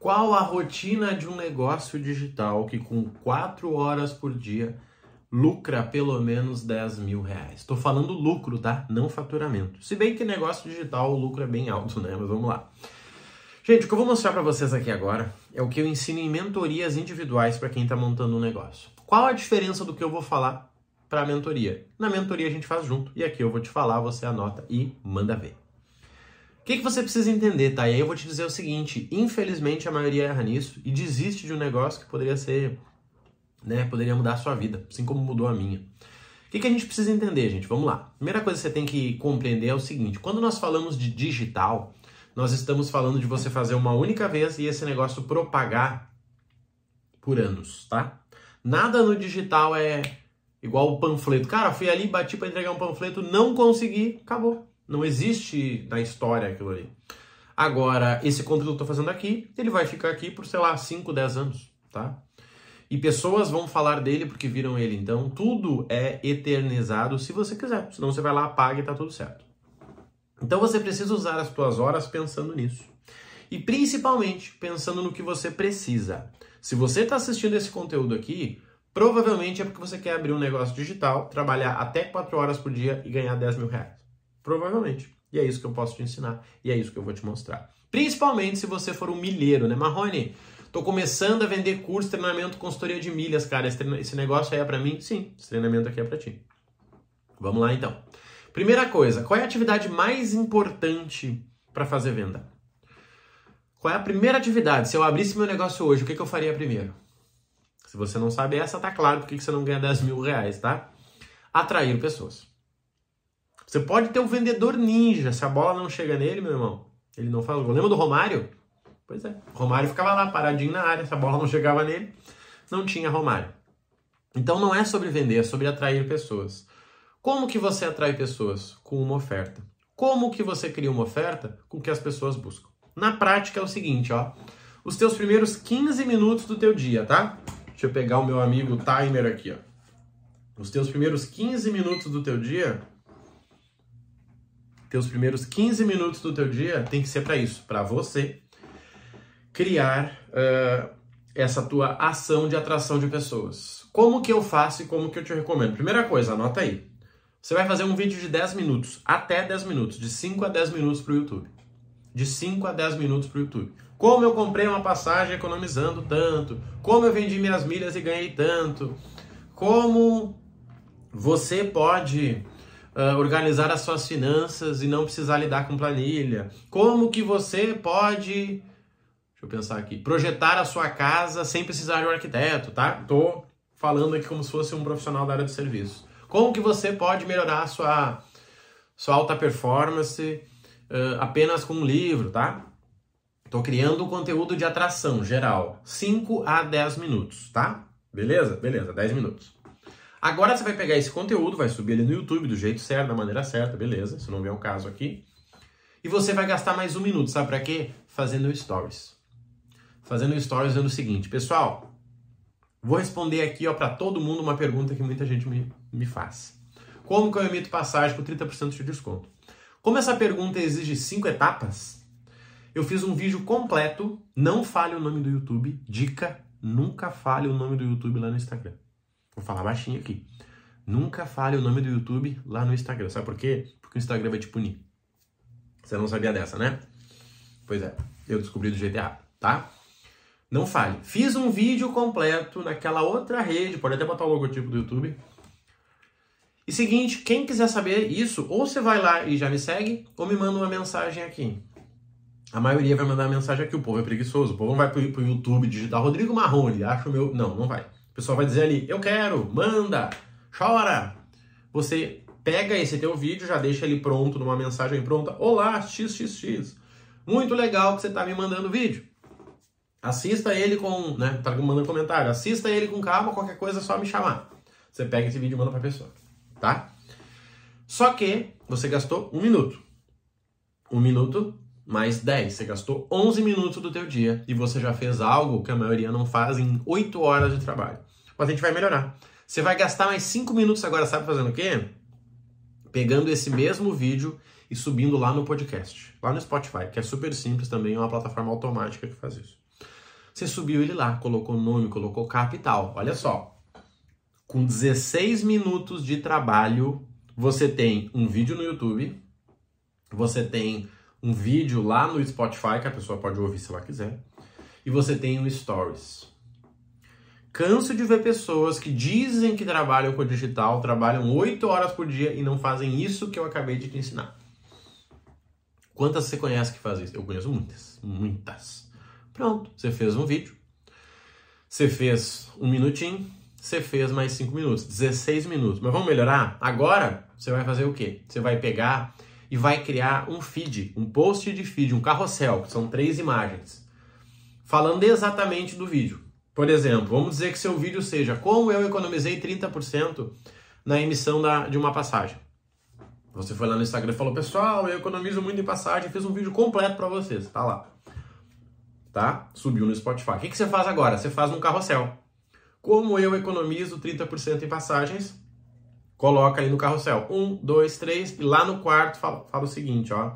Qual a rotina de um negócio digital que com 4 horas por dia lucra pelo menos 10 mil reais? Estou falando lucro, tá? Não faturamento. Se bem que negócio digital o lucro é bem alto, né? Mas vamos lá. Gente, o que eu vou mostrar para vocês aqui agora é o que eu ensino em mentorias individuais para quem está montando um negócio. Qual a diferença do que eu vou falar para a mentoria? Na mentoria a gente faz junto e aqui eu vou te falar, você anota e manda ver. O que, que você precisa entender, tá? E aí eu vou te dizer o seguinte: infelizmente a maioria erra nisso e desiste de um negócio que poderia ser, né? Poderia mudar a sua vida, assim como mudou a minha. O que, que a gente precisa entender, gente? Vamos lá. Primeira coisa que você tem que compreender é o seguinte: quando nós falamos de digital, nós estamos falando de você fazer uma única vez e esse negócio propagar por anos, tá? Nada no digital é igual o panfleto. Cara, fui ali, bati para entregar um panfleto, não consegui, acabou. Não existe na história aquilo ali. Agora, esse conteúdo que eu estou fazendo aqui, ele vai ficar aqui por, sei lá, 5, 10 anos, tá? E pessoas vão falar dele porque viram ele. Então, tudo é eternizado se você quiser. Senão você vai lá, apaga e tá tudo certo. Então você precisa usar as suas horas pensando nisso. E principalmente pensando no que você precisa. Se você está assistindo esse conteúdo aqui, provavelmente é porque você quer abrir um negócio digital, trabalhar até 4 horas por dia e ganhar 10 mil reais. Provavelmente. E é isso que eu posso te ensinar. E é isso que eu vou te mostrar. Principalmente se você for um milheiro, né? Marrone, tô começando a vender curso, treinamento, consultoria de milhas, cara. Esse negócio aí é para mim? Sim, esse treinamento aqui é para ti. Vamos lá então. Primeira coisa, qual é a atividade mais importante para fazer venda? Qual é a primeira atividade? Se eu abrisse meu negócio hoje, o que, que eu faria primeiro? Se você não sabe essa, tá claro porque você não ganha 10 mil reais, tá? Atrair pessoas. Você pode ter um vendedor ninja, se a bola não chega nele, meu irmão, ele não faz gol. Lembra do Romário? Pois é, Romário ficava lá paradinho na área, se a bola não chegava nele, não tinha Romário. Então não é sobre vender, é sobre atrair pessoas. Como que você atrai pessoas? Com uma oferta. Como que você cria uma oferta? Com o que as pessoas buscam. Na prática é o seguinte, ó. Os teus primeiros 15 minutos do teu dia, tá? Deixa eu pegar o meu amigo timer aqui, ó. Os teus primeiros 15 minutos do teu dia, teus primeiros 15 minutos do teu dia tem que ser para isso, para você criar uh, essa tua ação de atração de pessoas. Como que eu faço e como que eu te recomendo? Primeira coisa, anota aí. Você vai fazer um vídeo de 10 minutos, até 10 minutos, de 5 a 10 minutos para o YouTube. De 5 a 10 minutos para o YouTube. Como eu comprei uma passagem economizando tanto, como eu vendi minhas milhas e ganhei tanto, como você pode uh, organizar as suas finanças e não precisar lidar com planilha, como que você pode, deixa eu pensar aqui, projetar a sua casa sem precisar de um arquiteto, tá? Tô falando aqui como se fosse um profissional da área de serviço. Como que você pode melhorar a sua, sua alta performance uh, apenas com um livro, tá? Estou criando um conteúdo de atração geral, 5 a 10 minutos, tá? Beleza? Beleza, 10 minutos. Agora você vai pegar esse conteúdo, vai subir ele no YouTube do jeito certo, da maneira certa, beleza? Se não vier o caso aqui. E você vai gastar mais um minuto, sabe para quê? Fazendo stories. Fazendo stories dizendo o seguinte, pessoal, Vou responder aqui ó para todo mundo uma pergunta que muita gente me, me faz. Como que eu emito passagem com 30% de desconto? Como essa pergunta exige cinco etapas, eu fiz um vídeo completo, não fale o nome do YouTube, dica, nunca fale o nome do YouTube lá no Instagram. Vou falar baixinho aqui. Nunca fale o nome do YouTube lá no Instagram. Sabe por quê? Porque o Instagram vai te punir. Você não sabia dessa, né? Pois é, eu descobri do errado, tá? Não fale. Fiz um vídeo completo naquela outra rede, pode até botar o logotipo do YouTube. E seguinte, quem quiser saber isso, ou você vai lá e já me segue, ou me manda uma mensagem aqui. A maioria vai mandar mensagem aqui, o povo é preguiçoso, o povo não vai pro, pro YouTube digitar Rodrigo Marrone, acha o meu. Não, não vai. Pessoal vai dizer ali, eu quero, manda, chora. Você pega esse teu vídeo, já deixa ele pronto numa mensagem pronta. Olá, xxx. Muito legal que você tá me mandando vídeo. Assista ele com, né, tá mandando comentário, assista ele com calma, qualquer coisa é só me chamar. Você pega esse vídeo e manda pra pessoa, tá? Só que você gastou um minuto. Um minuto mais 10. Você gastou 11 minutos do teu dia e você já fez algo que a maioria não faz em 8 horas de trabalho. Mas a gente vai melhorar. Você vai gastar mais 5 minutos agora, sabe fazendo o quê? Pegando esse mesmo vídeo e subindo lá no podcast, lá no Spotify, que é super simples também, é uma plataforma automática que faz isso. Você subiu ele lá, colocou nome, colocou capital. Olha só. Com 16 minutos de trabalho, você tem um vídeo no YouTube, você tem um vídeo lá no Spotify que a pessoa pode ouvir se ela quiser, e você tem um Stories. Canso de ver pessoas que dizem que trabalham com digital, trabalham 8 horas por dia e não fazem isso que eu acabei de te ensinar. Quantas você conhece que fazem isso? Eu conheço muitas, muitas. Pronto, você fez um vídeo, você fez um minutinho, você fez mais 5 minutos, 16 minutos. Mas vamos melhorar? Agora você vai fazer o quê? Você vai pegar e vai criar um feed, um post de feed, um carrossel, que são três imagens, falando exatamente do vídeo. Por exemplo, vamos dizer que seu vídeo seja como eu economizei 30% na emissão da, de uma passagem. Você foi lá no Instagram e falou, pessoal, eu economizo muito em passagem, fiz um vídeo completo para vocês, tá lá. Tá? Subiu no Spotify. O que, que você faz agora? Você faz um carrossel. Como eu economizo 30% em passagens, coloca aí no carrossel. Um, dois, três, e lá no quarto fala, fala o seguinte, ó.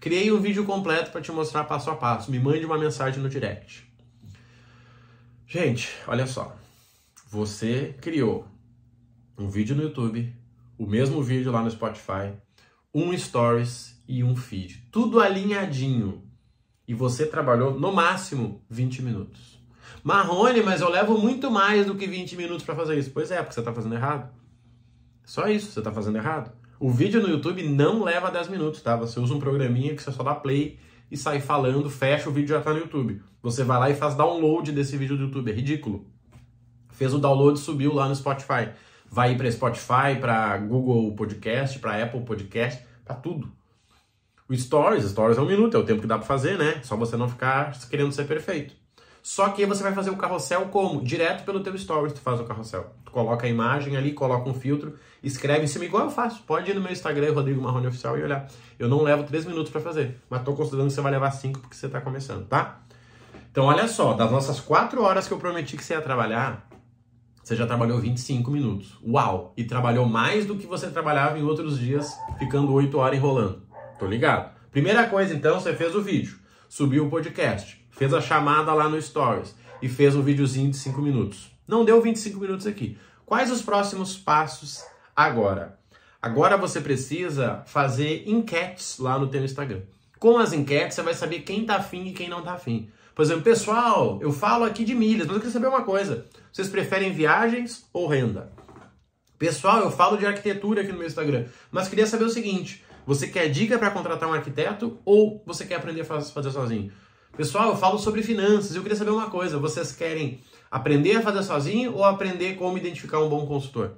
Criei um vídeo completo para te mostrar passo a passo. Me mande uma mensagem no direct. Gente, olha só. Você criou um vídeo no YouTube, o mesmo vídeo lá no Spotify, um stories e um feed. Tudo alinhadinho. E você trabalhou no máximo 20 minutos. Marrone, mas eu levo muito mais do que 20 minutos para fazer isso. Pois é, porque você está fazendo errado. Só isso, você está fazendo errado. O vídeo no YouTube não leva 10 minutos, tá? Você usa um programinha que você só dá play e sai falando, fecha, o vídeo já está no YouTube. Você vai lá e faz download desse vídeo do YouTube, é ridículo. Fez o download, subiu lá no Spotify. Vai ir para Spotify, para Google Podcast, para Apple Podcast, para tudo. O Stories, Stories é um minuto, é o tempo que dá para fazer, né? Só você não ficar querendo ser perfeito. Só que você vai fazer o carrossel como? Direto pelo teu Stories tu faz o carrossel. Tu coloca a imagem ali, coloca um filtro, escreve em cima igual eu faço. Pode ir no meu Instagram, Rodrigo Marrone Oficial, e olhar. Eu não levo 3 minutos para fazer, mas tô considerando que você vai levar 5 porque você tá começando, tá? Então olha só, das nossas 4 horas que eu prometi que você ia trabalhar, você já trabalhou 25 minutos. Uau! E trabalhou mais do que você trabalhava em outros dias, ficando 8 horas enrolando. Tô ligado? Primeira coisa então, você fez o vídeo, subiu o podcast fez a chamada lá no Stories e fez um videozinho de 5 minutos. Não deu 25 minutos aqui. Quais os próximos passos agora? Agora você precisa fazer enquetes lá no teu Instagram. Com as enquetes, você vai saber quem tá afim e quem não tá afim. Por exemplo, pessoal, eu falo aqui de milhas, mas eu queria saber uma coisa. Vocês preferem viagens ou renda? Pessoal, eu falo de arquitetura aqui no meu Instagram, mas queria saber o seguinte: você quer dica para contratar um arquiteto ou você quer aprender a fazer sozinho? Pessoal, eu falo sobre finanças. Eu queria saber uma coisa: vocês querem aprender a fazer sozinho ou aprender como identificar um bom consultor?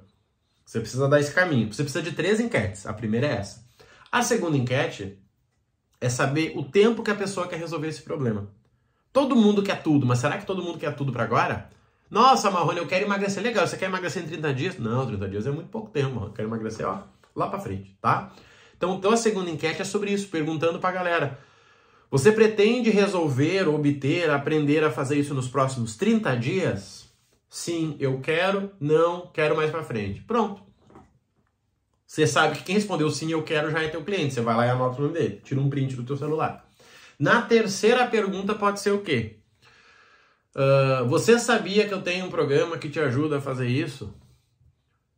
Você precisa dar esse caminho. Você precisa de três enquetes. A primeira é essa. A segunda enquete é saber o tempo que a pessoa quer resolver esse problema. Todo mundo quer tudo, mas será que todo mundo quer tudo para agora? Nossa, Marrone, eu quero emagrecer. Legal, você quer emagrecer em 30 dias? Não, 30 dias é muito pouco tempo. Eu quero emagrecer, ó, lá para frente, tá? Então, então a segunda enquete é sobre isso, perguntando pra galera. Você pretende resolver, obter, aprender a fazer isso nos próximos 30 dias? Sim, eu quero, não, quero mais para frente. Pronto. Você sabe que quem respondeu sim, eu quero já é teu cliente. Você vai lá e anota o nome dele, tira um print do teu celular. Na terceira pergunta pode ser o quê? Uh, você sabia que eu tenho um programa que te ajuda a fazer isso?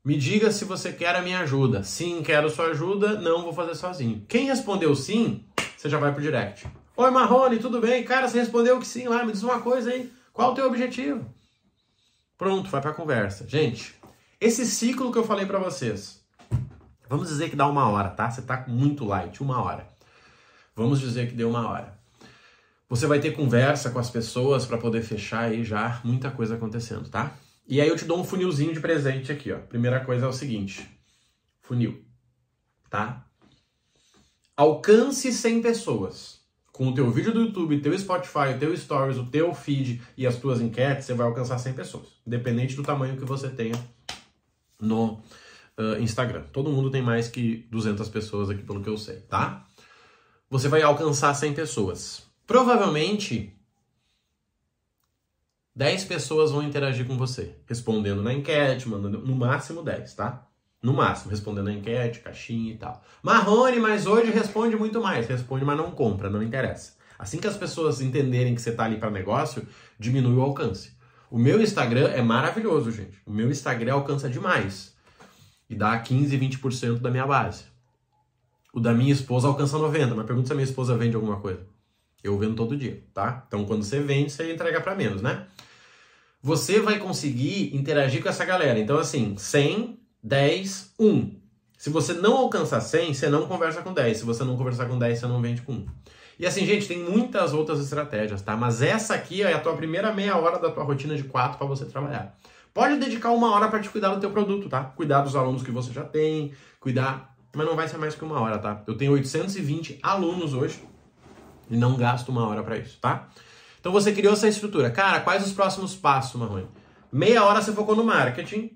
Me diga se você quer a minha ajuda. Sim, quero sua ajuda, não vou fazer sozinho. Quem respondeu sim, você já vai pro direct. Oi, Marrone, tudo bem? Cara, você respondeu que sim lá, me diz uma coisa aí. Qual o teu objetivo? Pronto, vai pra conversa. Gente, esse ciclo que eu falei para vocês, vamos dizer que dá uma hora, tá? Você tá muito light, uma hora. Vamos dizer que deu uma hora. Você vai ter conversa com as pessoas para poder fechar aí já muita coisa acontecendo, tá? E aí eu te dou um funilzinho de presente aqui, ó. Primeira coisa é o seguinte: funil, tá? Alcance 100 pessoas com o teu vídeo do YouTube, teu Spotify, teu Stories, o teu feed e as tuas enquetes, você vai alcançar 100 pessoas, independente do tamanho que você tenha no uh, Instagram. Todo mundo tem mais que 200 pessoas aqui, pelo que eu sei, tá? Você vai alcançar 100 pessoas. Provavelmente 10 pessoas vão interagir com você, respondendo na enquete, mandando no máximo 10, tá? No máximo, respondendo a enquete, caixinha e tal. Marrone, mas hoje responde muito mais. Responde, mas não compra, não interessa. Assim que as pessoas entenderem que você está ali para negócio, diminui o alcance. O meu Instagram é maravilhoso, gente. O meu Instagram alcança demais. E dá 15, 20% da minha base. O da minha esposa alcança 90%. Mas pergunta se a minha esposa vende alguma coisa. Eu vendo todo dia, tá? Então quando você vende, você entrega para menos, né? Você vai conseguir interagir com essa galera. Então, assim, 100, 10, 1. Se você não alcançar 100, você não conversa com 10. Se você não conversar com 10, você não vende com 1. E assim, gente, tem muitas outras estratégias, tá? Mas essa aqui é a tua primeira meia hora da tua rotina de 4 para você trabalhar. Pode dedicar uma hora para te cuidar do teu produto, tá? Cuidar dos alunos que você já tem, cuidar, mas não vai ser mais que uma hora, tá? Eu tenho 820 alunos hoje e não gasto uma hora para isso, tá? Então você criou essa estrutura. Cara, quais os próximos passos, Marrone? Meia hora você focou no marketing,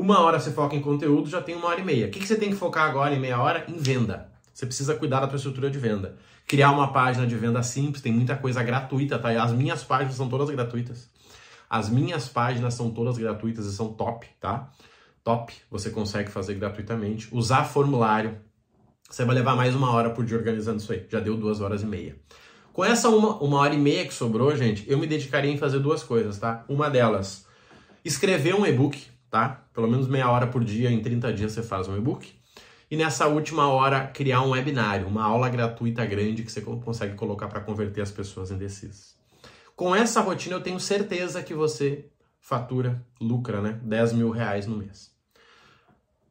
uma hora você foca em conteúdo, já tem uma hora e meia. O que, você tem que focar agora em meia hora? Em venda. Você precisa cuidar da tua estrutura de venda. Criar uma página de venda simples, tem muita coisa gratuita, tá? As minhas páginas são todas gratuitas. As minhas páginas são todas gratuitas e são top, tá? Top, você consegue fazer gratuitamente. Usar formulário. Você vai levar mais uma hora por dia organizando isso aí. Já deu duas horas e meia. Com essa uma, uma hora e meia que sobrou, gente, eu me dedicaria em fazer duas coisas, tá? Uma delas, escrever um e-book, tá? Pelo menos meia hora por dia, em 30 dias você faz um e-book. E nessa última hora, criar um webinário, uma aula gratuita grande que você consegue colocar para converter as pessoas indecisas. Com essa rotina, eu tenho certeza que você fatura, lucra, né? 10 mil reais no mês.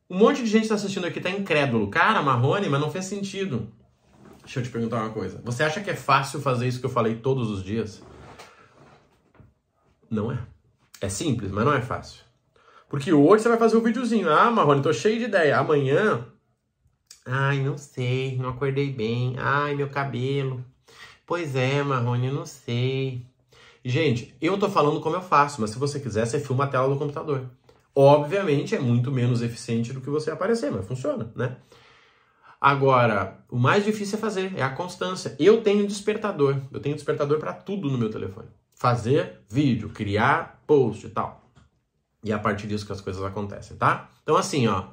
Um monte de gente está assistindo aqui, tá incrédulo. Cara, Marrone, mas não fez sentido. Deixa eu te perguntar uma coisa. Você acha que é fácil fazer isso que eu falei todos os dias? Não é. É simples, mas não é fácil. Porque hoje você vai fazer um videozinho. Ah, Marrone, tô cheio de ideia. Amanhã. Ai, não sei, não acordei bem. Ai, meu cabelo. Pois é, Marrone, não sei. Gente, eu tô falando como eu faço, mas se você quiser, você filma a tela do computador. Obviamente é muito menos eficiente do que você aparecer, mas funciona, né? Agora, o mais difícil é fazer, é a constância. Eu tenho despertador, eu tenho despertador para tudo no meu telefone. Fazer vídeo, criar post e tal. E é a partir disso que as coisas acontecem, tá? Então assim, ó,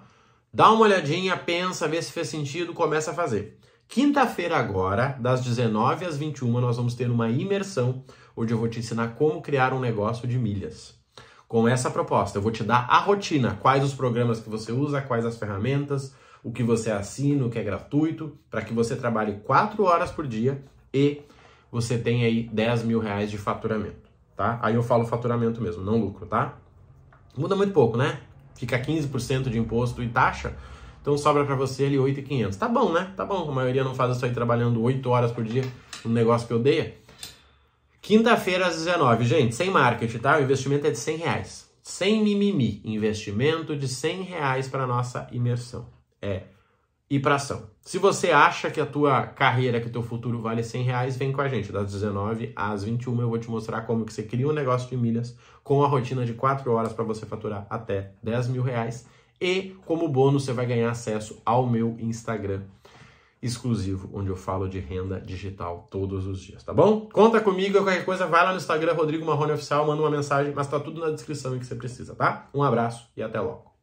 dá uma olhadinha, pensa, vê se fez sentido, começa a fazer. Quinta-feira agora, das 19 às 21, nós vamos ter uma imersão onde eu vou te ensinar como criar um negócio de milhas. Com essa proposta, eu vou te dar a rotina, quais os programas que você usa, quais as ferramentas, o que você assina, o que é gratuito, para que você trabalhe 4 horas por dia e você tenha aí 10 mil reais de faturamento, tá? Aí eu falo faturamento mesmo, não lucro, tá? Muda muito pouco, né? Fica 15% de imposto e taxa, então sobra para você ali 8,500. Tá bom, né? Tá bom, a maioria não faz isso aí trabalhando 8 horas por dia, um negócio que odeia. Quinta-feira às 19, gente, sem marketing, tá? O investimento é de 100 reais. Sem mimimi, investimento de 100 reais para nossa imersão é ir para ação. Se você acha que a tua carreira, que o teu futuro vale 100 reais, vem com a gente. Das 19 às 21 eu vou te mostrar como que você cria um negócio de milhas com a rotina de 4 horas para você faturar até 10 mil reais. E como bônus você vai ganhar acesso ao meu Instagram exclusivo, onde eu falo de renda digital todos os dias, tá bom? Conta comigo, qualquer coisa, vai lá no Instagram, Rodrigo Marrone Oficial, manda uma mensagem, mas tá tudo na descrição em que você precisa, tá? Um abraço e até logo.